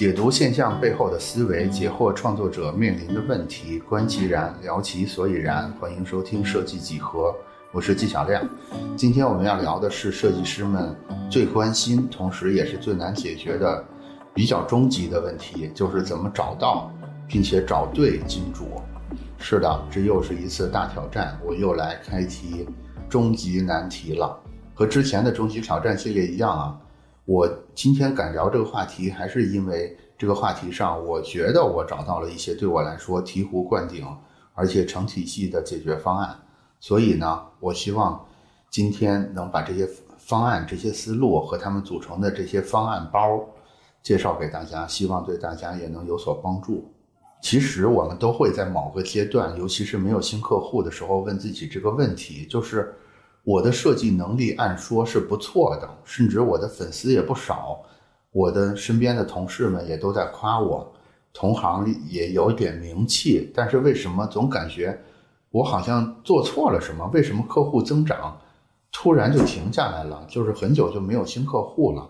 解读现象背后的思维，解惑创作者面临的问题，观其然，聊其所以然。欢迎收听设计几何，我是纪晓亮。今天我们要聊的是设计师们最关心，同时也是最难解决的比较终极的问题，就是怎么找到并且找对金主。是的，这又是一次大挑战，我又来开题终极难题了。和之前的终极挑战系列一样啊。我今天敢聊这个话题，还是因为这个话题上，我觉得我找到了一些对我来说醍醐灌顶，而且成体系的解决方案。所以呢，我希望今天能把这些方案、这些思路和他们组成的这些方案包介绍给大家，希望对大家也能有所帮助。其实我们都会在某个阶段，尤其是没有新客户的时候，问自己这个问题，就是。我的设计能力按说是不错的，甚至我的粉丝也不少，我的身边的同事们也都在夸我，同行也有点名气。但是为什么总感觉我好像做错了什么？为什么客户增长突然就停下来了？就是很久就没有新客户了。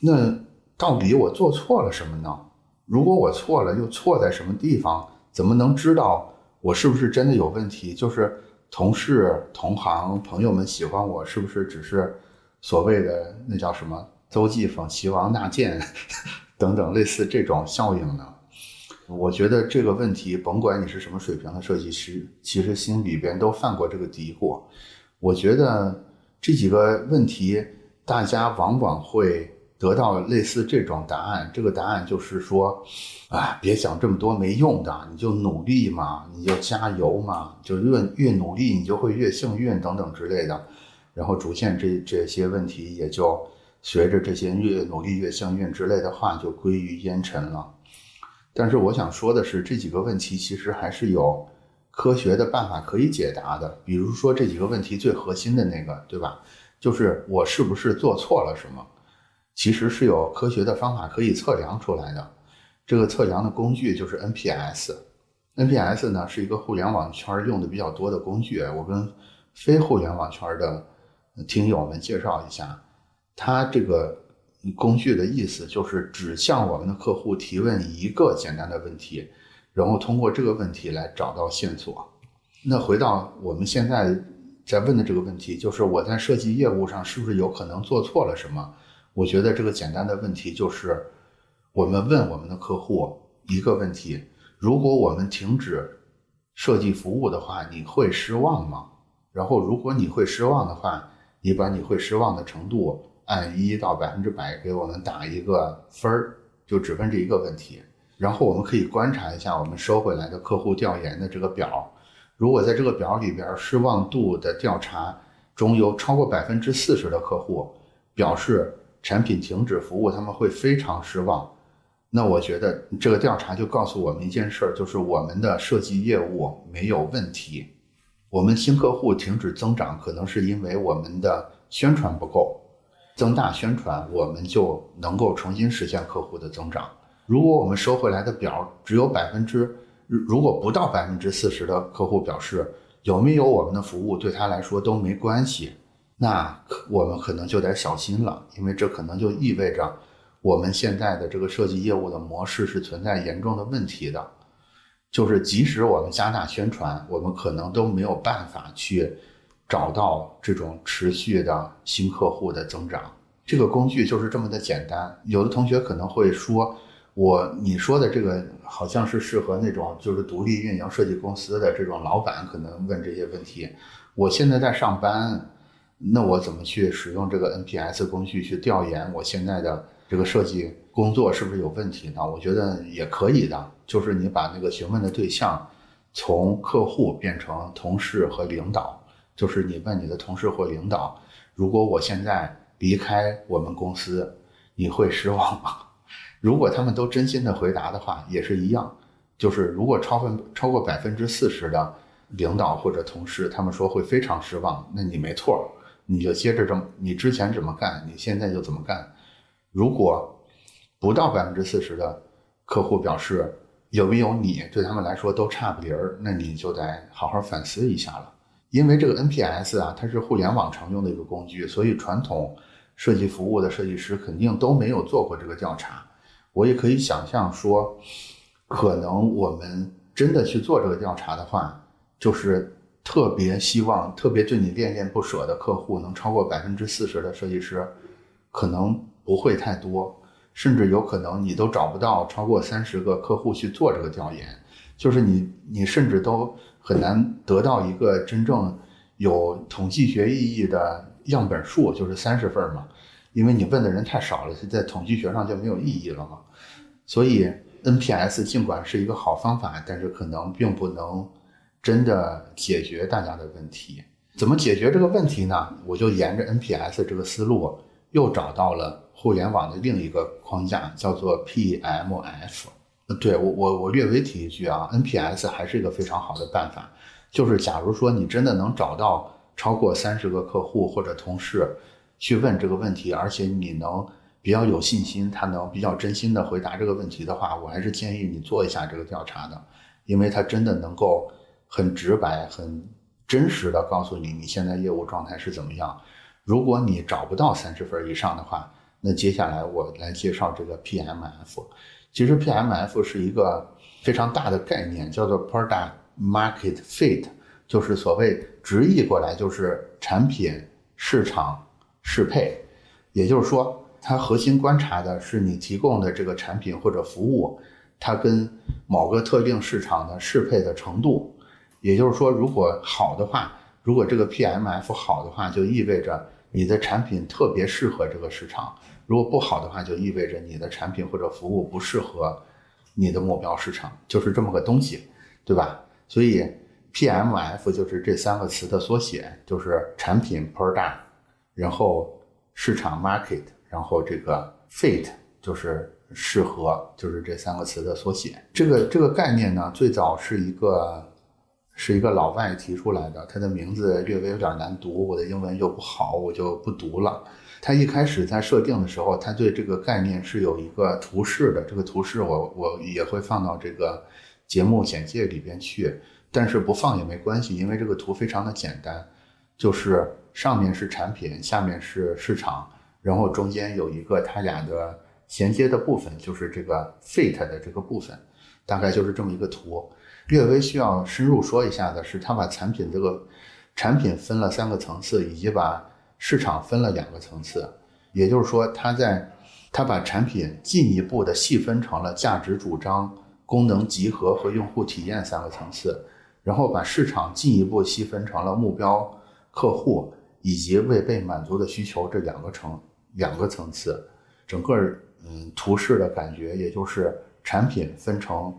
那到底我做错了什么呢？如果我错了，又错在什么地方？怎么能知道我是不是真的有问题？就是。同事、同行、朋友们喜欢我，是不是只是所谓的那叫什么“邹忌讽齐王纳谏 ”等等类似这种效应呢？我觉得这个问题，甭管你是什么水平的设计师，其实心里边都犯过这个嘀咕。我觉得这几个问题，大家往往会。得到类似这种答案，这个答案就是说，啊，别想这么多没用的，你就努力嘛，你就加油嘛，就越越努力，你就会越幸运等等之类的，然后逐渐这这些问题也就随着这些越努力越幸运之类的话就归于烟尘了。但是我想说的是，这几个问题其实还是有科学的办法可以解答的，比如说这几个问题最核心的那个，对吧？就是我是不是做错了什么？其实是有科学的方法可以测量出来的，这个测量的工具就是 NPS。NPS 呢是一个互联网圈用的比较多的工具，我跟非互联网圈的听友们介绍一下。它这个工具的意思就是只向我们的客户提问一个简单的问题，然后通过这个问题来找到线索。那回到我们现在在问的这个问题，就是我在设计业务上是不是有可能做错了什么？我觉得这个简单的问题就是，我们问我们的客户一个问题：如果我们停止设计服务的话，你会失望吗？然后，如果你会失望的话，你把你会失望的程度按一到百分之百给我们打一个分儿，就只问这一个问题。然后，我们可以观察一下我们收回来的客户调研的这个表，如果在这个表里边失望度的调查中有超过百分之四十的客户表示。产品停止服务，他们会非常失望。那我觉得这个调查就告诉我们一件事儿，就是我们的设计业务没有问题。我们新客户停止增长，可能是因为我们的宣传不够，增大宣传，我们就能够重新实现客户的增长。如果我们收回来的表只有百分之，如果不到百分之四十的客户表示有没有我们的服务对他来说都没关系。那我们可能就得小心了，因为这可能就意味着我们现在的这个设计业务的模式是存在严重的问题的。就是即使我们加大宣传，我们可能都没有办法去找到这种持续的新客户的增长。这个工具就是这么的简单。有的同学可能会说，我你说的这个好像是适合那种就是独立运营设计公司的这种老板可能问这些问题。我现在在上班。那我怎么去使用这个 NPS 工具去调研我现在的这个设计工作是不是有问题呢？我觉得也可以的，就是你把那个询问的对象从客户变成同事和领导，就是你问你的同事或领导，如果我现在离开我们公司，你会失望吗？如果他们都真心的回答的话，也是一样，就是如果超分超过百分之四十的领导或者同事，他们说会非常失望，那你没错。你就接着这么，你之前怎么干，你现在就怎么干。如果不到百分之四十的客户表示有没有你对他们来说都差不离儿，那你就得好好反思一下了。因为这个 NPS 啊，它是互联网常用的一个工具，所以传统设计服务的设计师肯定都没有做过这个调查。我也可以想象说，可能我们真的去做这个调查的话，就是特别希望、特别对你恋恋不舍的客户能超过百分之四十的设计师，可能不会太多，甚至有可能你都找不到超过三十个客户去做这个调研，就是你你甚至都很难得到一个真正有统计学意义的样本数，就是三十份嘛。因为你问的人太少了，在统计学上就没有意义了嘛。所以 NPS 尽管是一个好方法，但是可能并不能真的解决大家的问题。怎么解决这个问题呢？我就沿着 NPS 这个思路，又找到了互联网的另一个框架，叫做 PMF。对我我我略微提一句啊，NPS 还是一个非常好的办法。就是假如说你真的能找到超过三十个客户或者同事。去问这个问题，而且你能比较有信心，他能比较真心的回答这个问题的话，我还是建议你做一下这个调查的，因为他真的能够很直白、很真实的告诉你你现在业务状态是怎么样。如果你找不到三十分以上的话，那接下来我来介绍这个 PMF。其实 PMF 是一个非常大的概念，叫做 Product Market Fit，就是所谓直译过来就是产品市场。适配，也就是说，它核心观察的是你提供的这个产品或者服务，它跟某个特定市场的适配的程度。也就是说，如果好的话，如果这个 PMF 好的话，就意味着你的产品特别适合这个市场；如果不好的话，就意味着你的产品或者服务不适合你的目标市场，就是这么个东西，对吧？所以 PMF 就是这三个词的缩写，就是产品 Product。然后市场 market，然后这个 fit 就是适合，就是这三个词的缩写。这个这个概念呢，最早是一个是一个老外提出来的，他的名字略微有点难读，我的英文又不好，我就不读了。他一开始在设定的时候，他对这个概念是有一个图示的，这个图示我我也会放到这个节目简介里边去，但是不放也没关系，因为这个图非常的简单，就是。上面是产品，下面是市场，然后中间有一个它俩的衔接的部分，就是这个 fit 的这个部分，大概就是这么一个图。略微需要深入说一下的是，它把产品这个产品分了三个层次，以及把市场分了两个层次。也就是说，它在它把产品进一步的细分成了价值主张、功能集合和用户体验三个层次，然后把市场进一步细分成了目标客户。以及未被满足的需求这两个层两个层次，整个嗯图示的感觉，也就是产品分成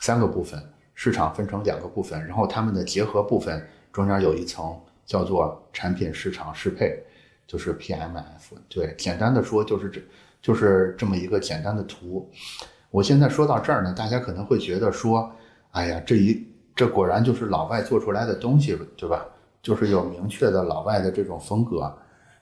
三个部分，市场分成两个部分，然后它们的结合部分中间有一层叫做产品市场适配，就是 PMF。对，简单的说就是这就是这么一个简单的图。我现在说到这儿呢，大家可能会觉得说，哎呀，这一这果然就是老外做出来的东西，对吧？就是有明确的老外的这种风格，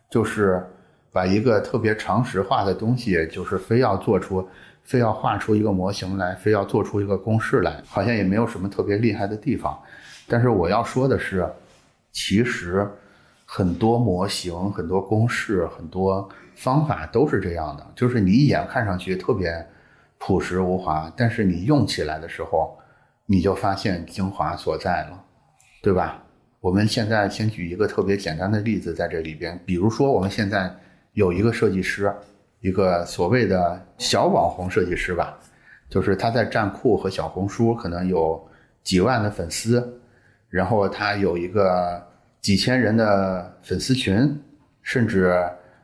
就是把一个特别常识化的东西，就是非要做出，非要画出一个模型来，非要做出一个公式来，好像也没有什么特别厉害的地方。但是我要说的是，其实很多模型、很多公式、很多方法都是这样的，就是你一眼看上去特别朴实无华，但是你用起来的时候，你就发现精华所在了，对吧？我们现在先举一个特别简单的例子，在这里边，比如说我们现在有一个设计师，一个所谓的小网红设计师吧，就是他在站酷和小红书可能有几万的粉丝，然后他有一个几千人的粉丝群，甚至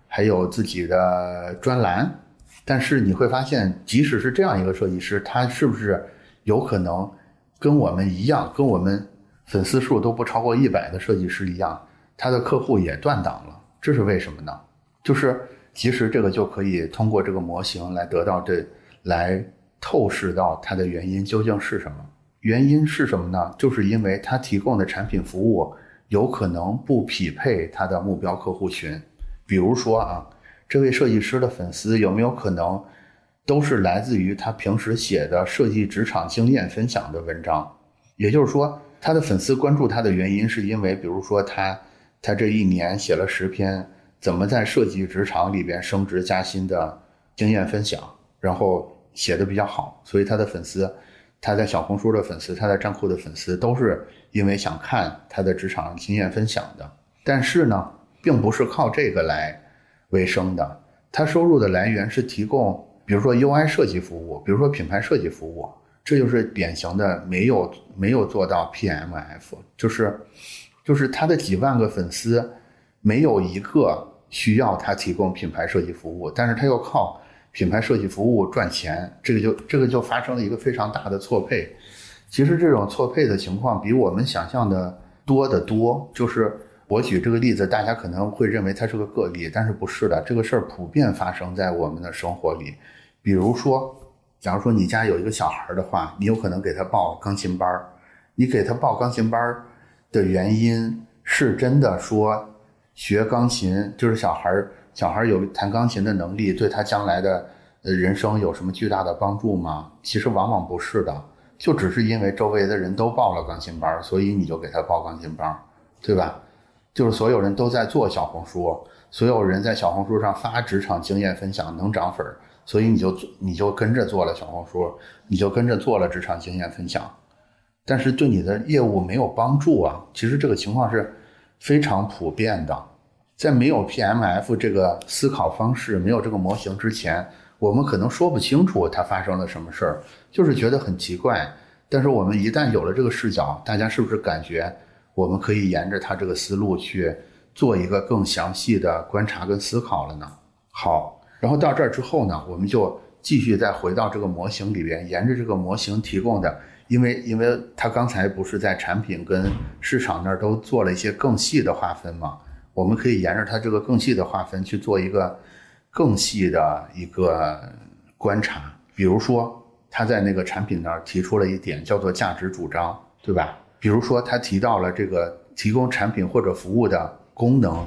还有自己的专栏。但是你会发现，即使是这样一个设计师，他是不是有可能跟我们一样，跟我们？粉丝数都不超过一百的设计师一样，他的客户也断档了，这是为什么呢？就是其实这个就可以通过这个模型来得到这，来透视到它的原因究竟是什么？原因是什么呢？就是因为他提供的产品服务有可能不匹配他的目标客户群。比如说啊，这位设计师的粉丝有没有可能都是来自于他平时写的设计职场经验分享的文章？也就是说。他的粉丝关注他的原因，是因为比如说他，他这一年写了十篇怎么在设计职场里边升职加薪的经验分享，然后写的比较好，所以他的粉丝，他在小红书的粉丝，他在站酷的粉丝，都是因为想看他的职场经验分享的。但是呢，并不是靠这个来为生的，他收入的来源是提供，比如说 UI 设计服务，比如说品牌设计服务，这就是典型的没有没有做到 PMF，就是就是他的几万个粉丝，没有一个需要他提供品牌设计服务，但是他又靠。品牌设计服务赚钱，这个就这个就发生了一个非常大的错配。其实这种错配的情况比我们想象的多得多。就是我举这个例子，大家可能会认为它是个个例，但是不是的，这个事儿普遍发生在我们的生活里。比如说，假如说你家有一个小孩的话，你有可能给他报钢琴班儿。你给他报钢琴班儿的原因是真的说学钢琴就是小孩儿。小孩有弹钢琴的能力，对他将来的呃人生有什么巨大的帮助吗？其实往往不是的，就只是因为周围的人都报了钢琴班，所以你就给他报钢琴班，对吧？就是所有人都在做小红书，所有人在小红书上发职场经验分享能涨粉，所以你就你就跟着做了小红书，你就跟着做了职场经验分享，但是对你的业务没有帮助啊。其实这个情况是非常普遍的。在没有 PMF 这个思考方式、没有这个模型之前，我们可能说不清楚它发生了什么事儿，就是觉得很奇怪。但是我们一旦有了这个视角，大家是不是感觉我们可以沿着它这个思路去做一个更详细的观察跟思考了呢？好，然后到这儿之后呢，我们就继续再回到这个模型里边，沿着这个模型提供的，因为因为他刚才不是在产品跟市场那儿都做了一些更细的划分嘛？我们可以沿着它这个更细的划分去做一个更细的一个观察，比如说他在那个产品那儿提出了一点叫做价值主张，对吧？比如说他提到了这个提供产品或者服务的功能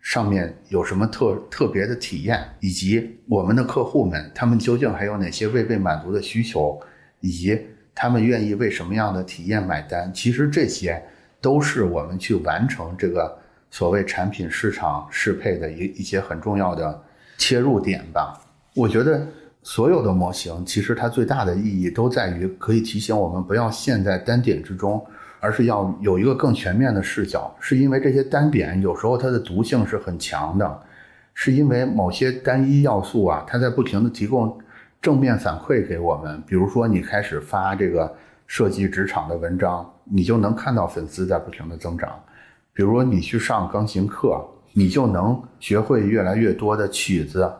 上面有什么特特别的体验，以及我们的客户们他们究竟还有哪些未被满足的需求，以及他们愿意为什么样的体验买单。其实这些都是我们去完成这个。所谓产品市场适配的一一些很重要的切入点吧，我觉得所有的模型其实它最大的意义都在于可以提醒我们不要陷在单点之中，而是要有一个更全面的视角。是因为这些单点有时候它的毒性是很强的，是因为某些单一要素啊，它在不停的提供正面反馈给我们。比如说你开始发这个设计职场的文章，你就能看到粉丝在不停的增长。比如你去上钢琴课，你就能学会越来越多的曲子。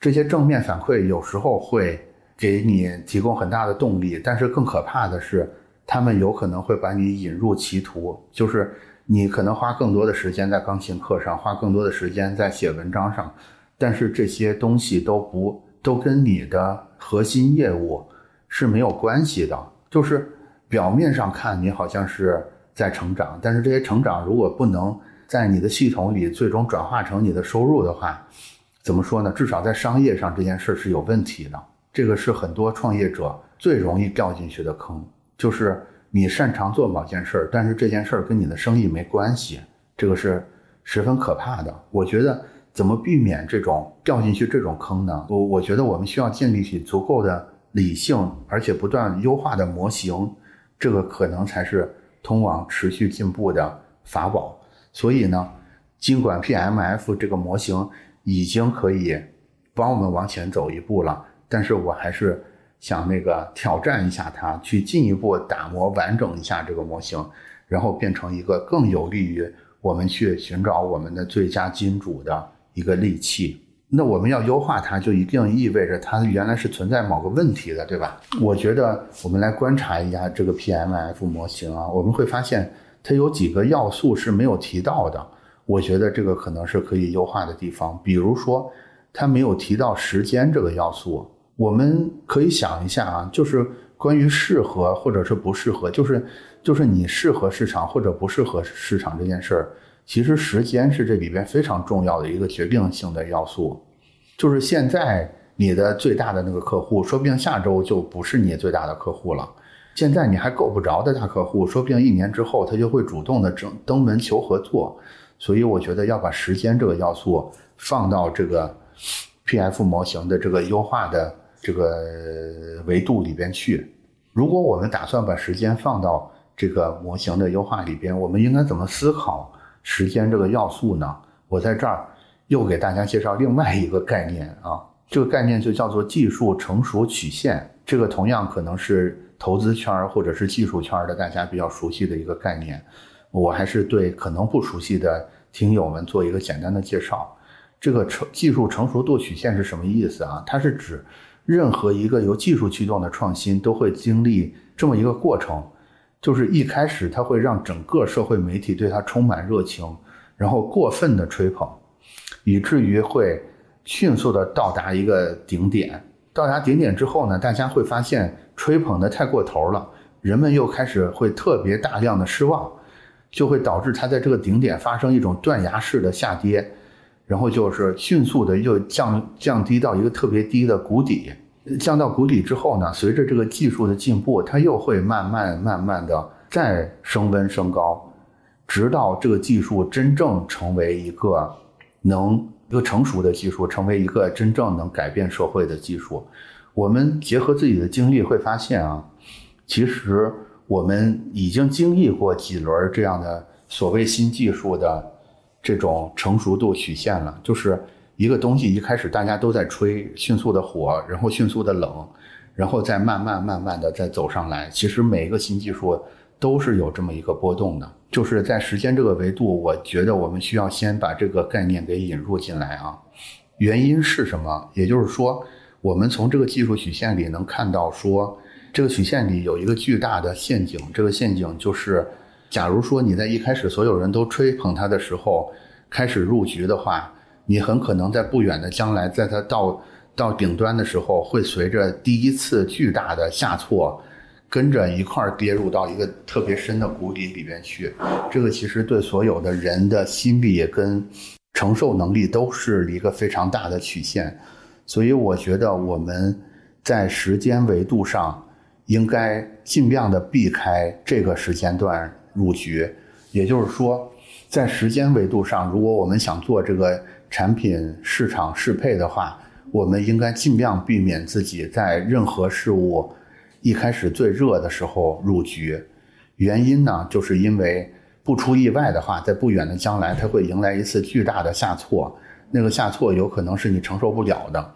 这些正面反馈有时候会给你提供很大的动力，但是更可怕的是，他们有可能会把你引入歧途。就是你可能花更多的时间在钢琴课上，花更多的时间在写文章上，但是这些东西都不都跟你的核心业务是没有关系的。就是表面上看，你好像是。在成长，但是这些成长如果不能在你的系统里最终转化成你的收入的话，怎么说呢？至少在商业上这件事是有问题的。这个是很多创业者最容易掉进去的坑，就是你擅长做某件事，但是这件事跟你的生意没关系，这个是十分可怕的。我觉得怎么避免这种掉进去这种坑呢？我我觉得我们需要建立起足够的理性而且不断优化的模型，这个可能才是。通往持续进步的法宝，所以呢，尽管 PMF 这个模型已经可以帮我们往前走一步了，但是我还是想那个挑战一下它，去进一步打磨完整一下这个模型，然后变成一个更有利于我们去寻找我们的最佳金主的一个利器。那我们要优化它，就一定意味着它原来是存在某个问题的，对吧？我觉得我们来观察一下这个 PMF 模型啊，我们会发现它有几个要素是没有提到的。我觉得这个可能是可以优化的地方，比如说它没有提到时间这个要素。我们可以想一下啊，就是关于适合或者是不适合，就是就是你适合市场或者不适合市场这件事儿。其实时间是这里边非常重要的一个决定性的要素，就是现在你的最大的那个客户，说不定下周就不是你最大的客户了。现在你还够不着的大客户，说不定一年之后他就会主动的登登门求合作。所以我觉得要把时间这个要素放到这个 P F 模型的这个优化的这个维度里边去。如果我们打算把时间放到这个模型的优化里边，我们应该怎么思考时间这个要素呢？我在这儿又给大家介绍另外一个概念啊，这个概念就叫做技术成熟曲线。这个同样可能是投资圈或者是技术圈的大家比较熟悉的一个概念。我还是对可能不熟悉的听友们做一个简单的介绍。这个成技术成熟度曲线是什么意思啊？它是指任何一个由技术驱动的创新都会经历这么一个过程。就是一开始，他会让整个社会媒体对他充满热情，然后过分的吹捧，以至于会迅速的到达一个顶点。到达顶点之后呢，大家会发现吹捧的太过头了，人们又开始会特别大量的失望，就会导致它在这个顶点发生一种断崖式的下跌，然后就是迅速的又降降低到一个特别低的谷底。降到谷底之后呢，随着这个技术的进步，它又会慢慢慢慢的再升温升高，直到这个技术真正成为一个能一个成熟的技术，成为一个真正能改变社会的技术。我们结合自己的经历会发现啊，其实我们已经经历过几轮这样的所谓新技术的这种成熟度曲线了，就是。一个东西一开始大家都在吹，迅速的火，然后迅速的冷，然后再慢慢慢慢的再走上来。其实每一个新技术都是有这么一个波动的，就是在时间这个维度，我觉得我们需要先把这个概念给引入进来啊。原因是什么？也就是说，我们从这个技术曲线里能看到，说这个曲线里有一个巨大的陷阱。这个陷阱就是，假如说你在一开始所有人都吹捧它的时候开始入局的话。你很可能在不远的将来，在它到到顶端的时候，会随着第一次巨大的下挫，跟着一块儿跌入到一个特别深的谷底里边去。这个其实对所有的人的心理跟承受能力都是一个非常大的曲线。所以我觉得我们在时间维度上应该尽量的避开这个时间段入局。也就是说，在时间维度上，如果我们想做这个。产品市场适配的话，我们应该尽量避免自己在任何事物一开始最热的时候入局。原因呢，就是因为不出意外的话，在不远的将来，它会迎来一次巨大的下挫。那个下挫有可能是你承受不了的，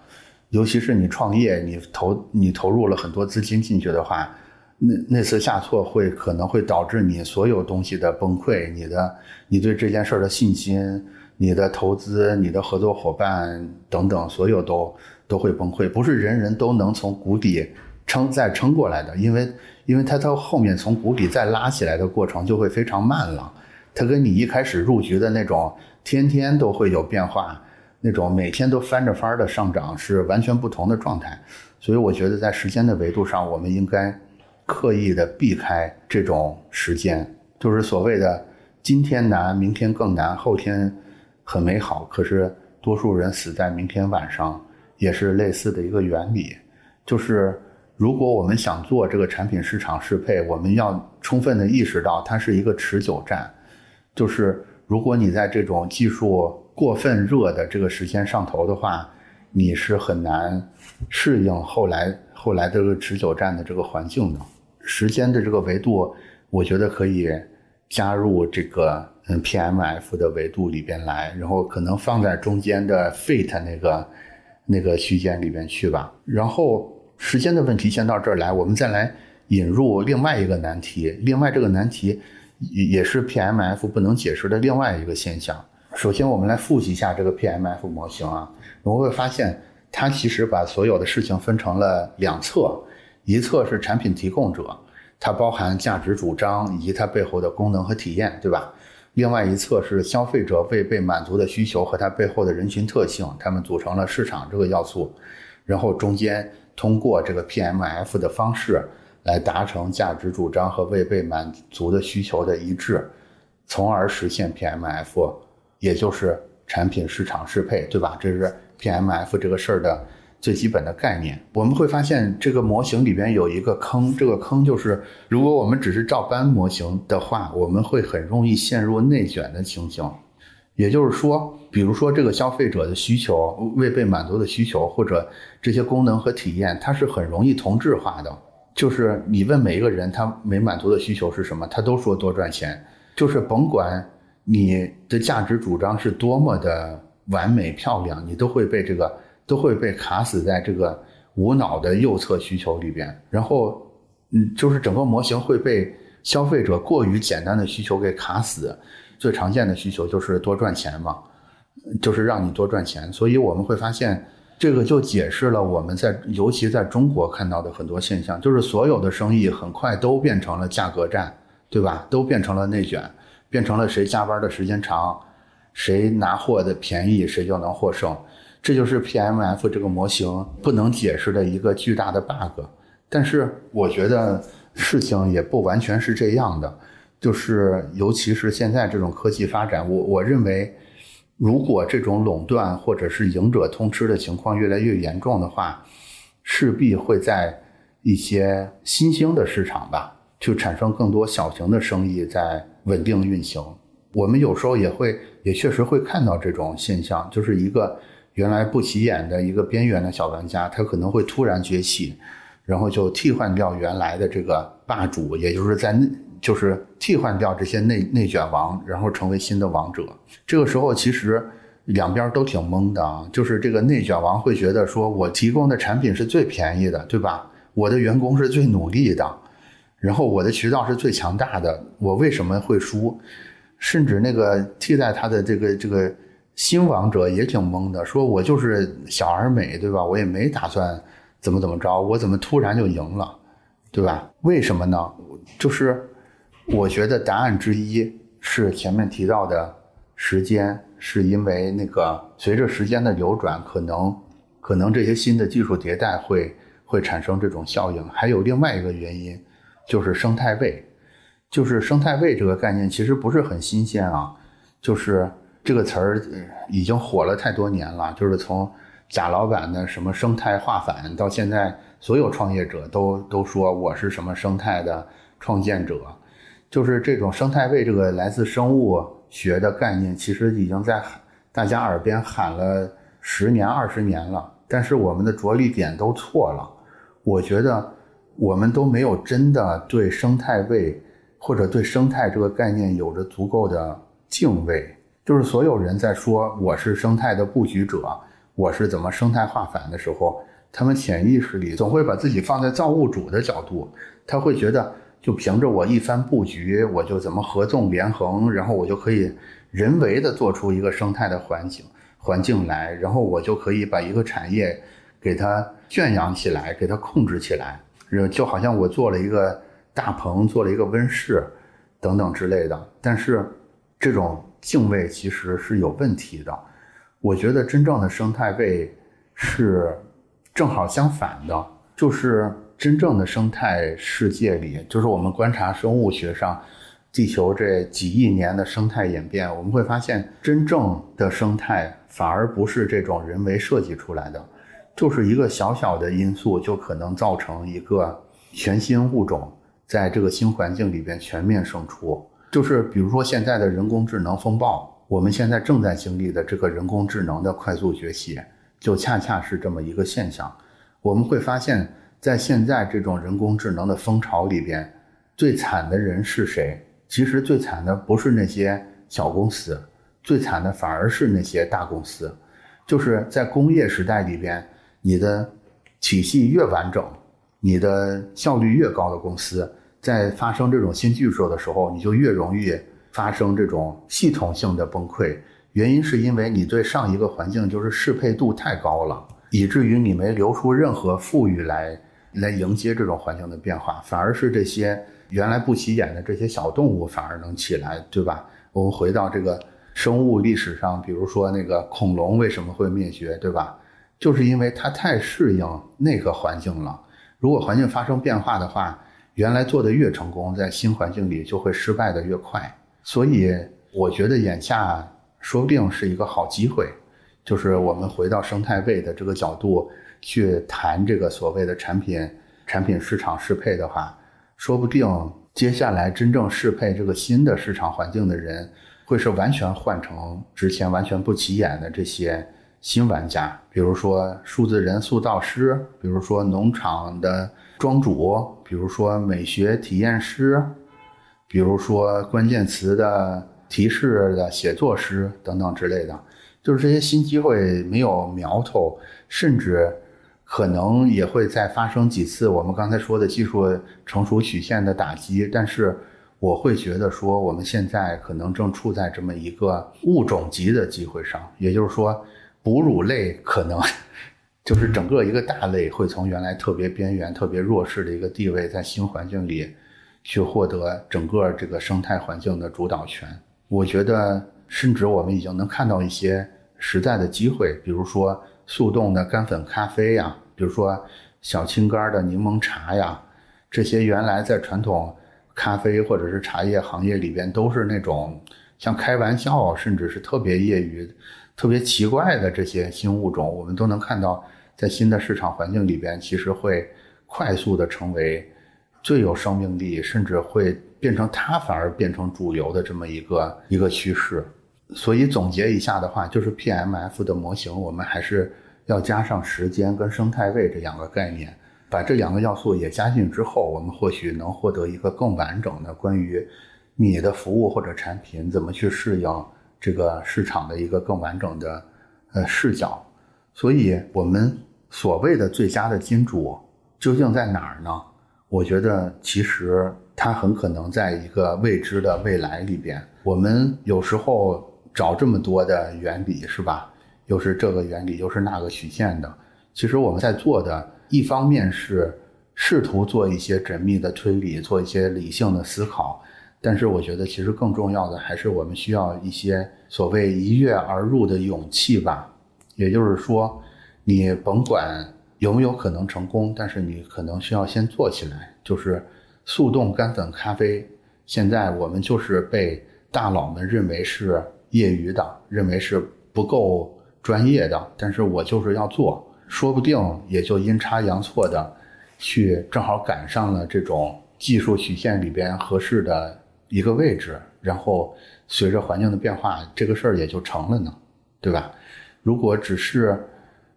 尤其是你创业，你投你投入了很多资金进去的话，那那次下挫会可能会导致你所有东西的崩溃，你的你对这件事的信心。你的投资、你的合作伙伴等等，所有都都会崩溃。不是人人都能从谷底撑再撑过来的，因为因为它到后面从谷底再拉起来的过程就会非常慢了。它跟你一开始入局的那种天天都会有变化，那种每天都翻着番儿的上涨是完全不同的状态。所以我觉得在时间的维度上，我们应该刻意的避开这种时间，就是所谓的今天难，明天更难，后天。很美好，可是多数人死在明天晚上，也是类似的一个原理。就是如果我们想做这个产品市场适配，我们要充分的意识到它是一个持久战。就是如果你在这种技术过分热的这个时间上头的话，你是很难适应后来后来这个持久战的这个环境的。时间的这个维度，我觉得可以加入这个。嗯，PMF 的维度里边来，然后可能放在中间的 Fit 那个那个区间里边去吧。然后时间的问题先到这儿来，我们再来引入另外一个难题。另外这个难题也也是 PMF 不能解释的另外一个现象。首先，我们来复习一下这个 PMF 模型啊，我们会发现它其实把所有的事情分成了两侧，一侧是产品提供者，它包含价值主张以及它背后的功能和体验，对吧？另外一侧是消费者未被满足的需求和它背后的人群特性，它们组成了市场这个要素，然后中间通过这个 PMF 的方式来达成价值主张和未被满足的需求的一致，从而实现 PMF，也就是产品市场适配，对吧？这是 PMF 这个事儿的。最基本的概念，我们会发现这个模型里边有一个坑，这个坑就是，如果我们只是照搬模型的话，我们会很容易陷入内卷的情形。也就是说，比如说这个消费者的需求未被满足的需求，或者这些功能和体验，它是很容易同质化的。就是你问每一个人，他没满足的需求是什么，他都说多赚钱。就是甭管你的价值主张是多么的完美漂亮，你都会被这个都会被卡死在这个无脑的右侧需求里边。然后，嗯，就是整个模型会被消费者过于简单的需求给卡死。最常见的需求就是多赚钱嘛，就是让你多赚钱。所以我们会发现，这个就解释了我们在尤其在中国看到的很多现象，就是所有的生意很快都变成了价格战，对吧？都变成了内卷，变成了谁加班的时间长，谁拿货的便宜，谁就能获胜。这就是 PMF 这个模型不能解释的一个巨大的 bug。但是我觉得事情也不完全是这样的。就是，尤其是现在这种科技发展，我我认为，如果这种垄断或者是赢者通吃的情况越来越严重的话，势必会在一些新兴的市场吧，就产生更多小型的生意在稳定运行。我们有时候也会，也确实会看到这种现象，就是一个原来不起眼的一个边缘的小玩家，他可能会突然崛起，然后就替换掉原来的这个霸主，也就是在。就是替换掉这些内内卷王，然后成为新的王者。这个时候其实两边都挺懵的啊。就是这个内卷王会觉得说，我提供的产品是最便宜的，对吧？我的员工是最努力的，然后我的渠道是最强大的，我为什么会输？甚至那个替代他的这个这个新王者也挺懵的，说我就是小而美，对吧？我也没打算怎么怎么着，我怎么突然就赢了，对吧？为什么呢？就是。我觉得答案之一是前面提到的时间，是因为那个随着时间的流转，可能可能这些新的技术迭代会会产生这种效应。还有另外一个原因，就是生态位，就是生态位这个概念其实不是很新鲜啊，就是这个词儿已经火了太多年了，就是从贾老板的什么生态化反到现在，所有创业者都都说我是什么生态的创建者。就是这种生态位，这个来自生物学的概念，其实已经在大家耳边喊了十年、二十年了。但是我们的着力点都错了。我觉得我们都没有真的对生态位或者对生态这个概念有着足够的敬畏。就是所有人在说我是生态的布局者，我是怎么生态化反的时候，他们潜意识里总会把自己放在造物主的角度，他会觉得。就凭着我一番布局，我就怎么合纵连横，然后我就可以人为的做出一个生态的环境环境来，然后我就可以把一个产业给它圈养起来，给它控制起来，就好像我做了一个大棚，做了一个温室，等等之类的。但是这种敬畏其实是有问题的。我觉得真正的生态位是正好相反的，就是。真正的生态世界里，就是我们观察生物学上地球这几亿年的生态演变，我们会发现，真正的生态反而不是这种人为设计出来的，就是一个小小的因素就可能造成一个全新物种在这个新环境里边全面胜出。就是比如说现在的人工智能风暴，我们现在正在经历的这个人工智能的快速崛起，就恰恰是这么一个现象。我们会发现。在现在这种人工智能的风潮里边，最惨的人是谁？其实最惨的不是那些小公司，最惨的反而是那些大公司。就是在工业时代里边，你的体系越完整，你的效率越高的公司，在发生这种新技术的时候，你就越容易发生这种系统性的崩溃。原因是因为你对上一个环境就是适配度太高了，以至于你没留出任何富裕来。来迎接这种环境的变化，反而是这些原来不起眼的这些小动物反而能起来，对吧？我们回到这个生物历史上，比如说那个恐龙为什么会灭绝，对吧？就是因为它太适应那个环境了。如果环境发生变化的话，原来做的越成功，在新环境里就会失败的越快。所以我觉得眼下说不定是一个好机会，就是我们回到生态位的这个角度。去谈这个所谓的产品产品市场适配的话，说不定接下来真正适配这个新的市场环境的人，会是完全换成之前完全不起眼的这些新玩家，比如说数字人塑造师，比如说农场的庄主，比如说美学体验师，比如说关键词的提示的写作师等等之类的。就是这些新机会没有苗头，甚至可能也会再发生几次我们刚才说的技术成熟曲线的打击，但是。我会觉得说，我们现在可能正处在这么一个物种级的机会上，也就是说，哺乳类可能就是整个一个大类会从原来特别边缘、特别弱势的一个地位，在新环境里去获得整个这个生态环境的主导权。我觉得，甚至我们已经能看到一些实在的机会，比如说速冻的干粉咖啡呀，比如说小青柑的柠檬茶呀，这些原来在传统。咖啡或者是茶叶行业里边都是那种像开玩笑，甚至是特别业余、特别奇怪的这些新物种，我们都能看到，在新的市场环境里边，其实会快速的成为最有生命力，甚至会变成它反而变成主流的这么一个一个趋势。所以总结一下的话，就是 PMF 的模型，我们还是要加上时间跟生态位这两个概念。把这两个要素也加进之后，我们或许能获得一个更完整的关于你的服务或者产品怎么去适应这个市场的一个更完整的呃视角。所以，我们所谓的最佳的金主究竟在哪儿呢？我觉得其实它很可能在一个未知的未来里边。我们有时候找这么多的原理，是吧？又是这个原理，又是那个曲线的。其实我们在做的。一方面是试图做一些缜密的推理，做一些理性的思考，但是我觉得其实更重要的还是我们需要一些所谓一跃而入的勇气吧。也就是说，你甭管有没有可能成功，但是你可能需要先做起来。就是速冻干粉咖啡，现在我们就是被大佬们认为是业余的，认为是不够专业的，但是我就是要做。说不定也就阴差阳错的，去正好赶上了这种技术曲线里边合适的一个位置，然后随着环境的变化，这个事儿也就成了呢，对吧？如果只是，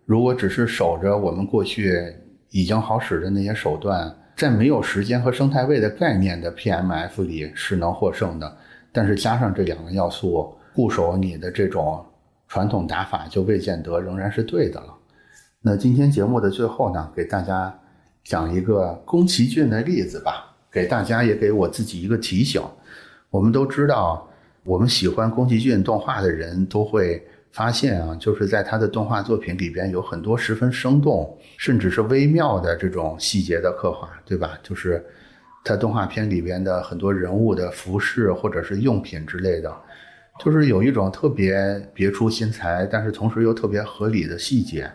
如果只是守着我们过去已经好使的那些手段，在没有时间和生态位的概念的 PMF 里是能获胜的，但是加上这两个要素，固守你的这种传统打法就未见得仍然是对的了。那今天节目的最后呢，给大家讲一个宫崎骏的例子吧，给大家也给我自己一个提醒。我们都知道，我们喜欢宫崎骏动画的人都会发现啊，就是在他的动画作品里边有很多十分生动，甚至是微妙的这种细节的刻画，对吧？就是他动画片里边的很多人物的服饰或者是用品之类的，就是有一种特别别出心裁，但是同时又特别合理的细节。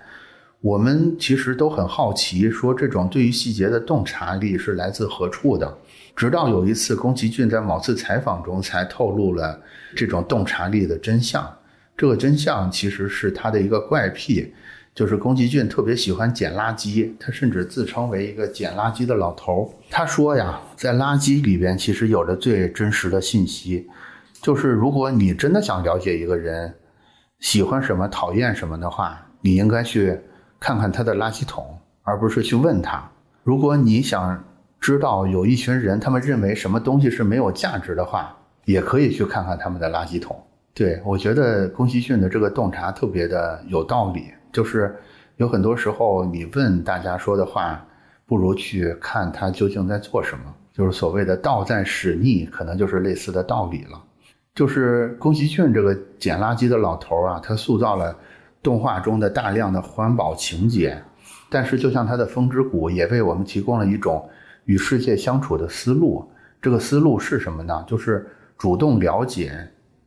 我们其实都很好奇，说这种对于细节的洞察力是来自何处的。直到有一次，宫崎骏在某次采访中才透露了这种洞察力的真相。这个真相其实是他的一个怪癖，就是宫崎骏特别喜欢捡垃圾，他甚至自称为一个捡垃圾的老头。他说呀，在垃圾里边其实有着最真实的信息，就是如果你真的想了解一个人喜欢什么、讨厌什么的话，你应该去。看看他的垃圾桶，而不是去问他。如果你想知道有一群人他们认为什么东西是没有价值的话，也可以去看看他们的垃圾桶。对我觉得宫崎骏的这个洞察特别的有道理，就是有很多时候你问大家说的话，不如去看他究竟在做什么。就是所谓的道在使逆，可能就是类似的道理了。就是宫崎骏这个捡垃圾的老头啊，他塑造了。动画中的大量的环保情节，但是就像他的风之谷也为我们提供了一种与世界相处的思路。这个思路是什么呢？就是主动了解、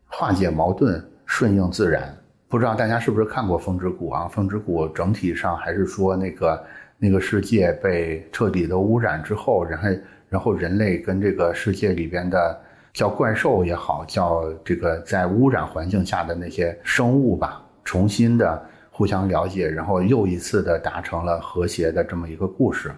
化解矛盾、顺应自然。不知道大家是不是看过风之谷啊？风之谷整体上还是说那个那个世界被彻底的污染之后，然后然后人类跟这个世界里边的叫怪兽也好，叫这个在污染环境下的那些生物吧。重新的互相了解，然后又一次的达成了和谐的这么一个故事。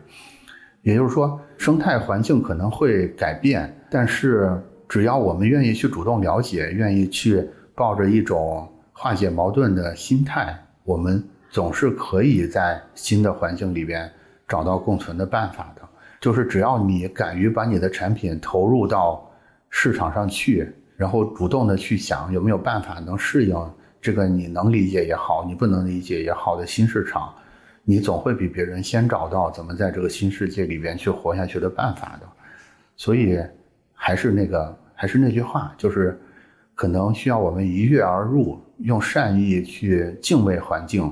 也就是说，生态环境可能会改变，但是只要我们愿意去主动了解，愿意去抱着一种化解矛盾的心态，我们总是可以在新的环境里边找到共存的办法的。就是只要你敢于把你的产品投入到市场上去，然后主动的去想有没有办法能适应这个你能理解也好，你不能理解也好的新市场，你总会比别人先找到怎么在这个新世界里边去活下去的办法的。所以，还是那个，还是那句话，就是可能需要我们一跃而入，用善意去敬畏环境，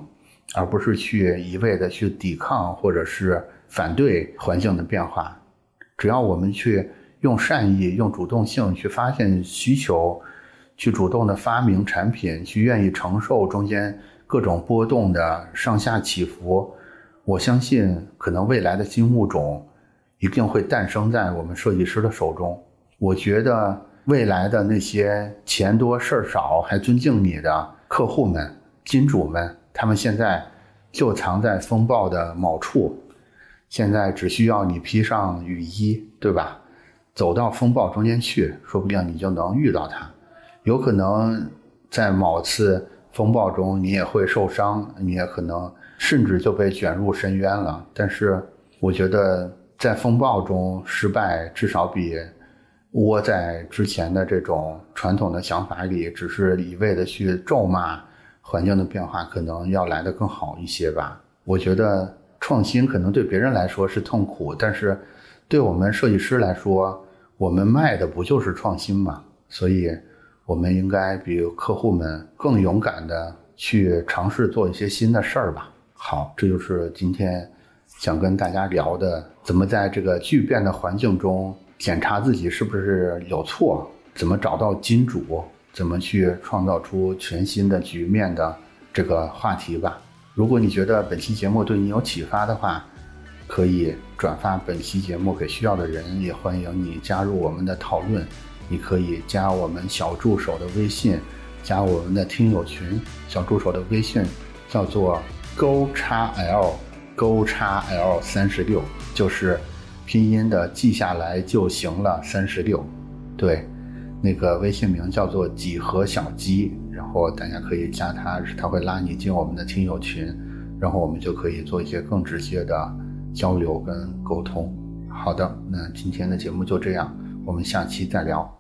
而不是去一味的去抵抗或者是反对环境的变化。只要我们去用善意、用主动性去发现需求，去主动的发明产品，去愿意承受中间各种波动的上下起伏，我相信，可能未来的新物种。一定会诞生在我们设计师的手中。我觉得未来的那些钱多事儿少还尊敬你的客户们、金主们，他们现在就藏在风暴的某处，现在只需要你披上雨衣，对吧？走到风暴中间去，说不定你就能遇到他。有可能在某次风暴中，你也会受伤，你也可能甚至就被卷入深渊了。但是，我觉得。在风暴中失败，至少比窝在之前的这种传统的想法里，只是一味的去咒骂环境的变化，可能要来的更好一些吧。我觉得创新可能对别人来说是痛苦，但是对我们设计师来说，我们卖的不就是创新吗？所以，我们应该比客户们更勇敢的去尝试做一些新的事儿吧。好，这就是今天。想跟大家聊的，怎么在这个巨变的环境中检查自己是不是有错，怎么找到金主，怎么去创造出全新的局面的这个话题吧。如果你觉得本期节目对你有启发的话，可以转发本期节目给需要的人，也欢迎你加入我们的讨论。你可以加我们小助手的微信，加我们的听友群。小助手的微信叫做勾叉 L。勾叉 L 三十六就是拼音的记下来就行了。三十六，对，那个微信名叫做几何小鸡，然后大家可以加他，他会拉你进我们的听友群，然后我们就可以做一些更直接的交流跟沟通。好的，那今天的节目就这样，我们下期再聊。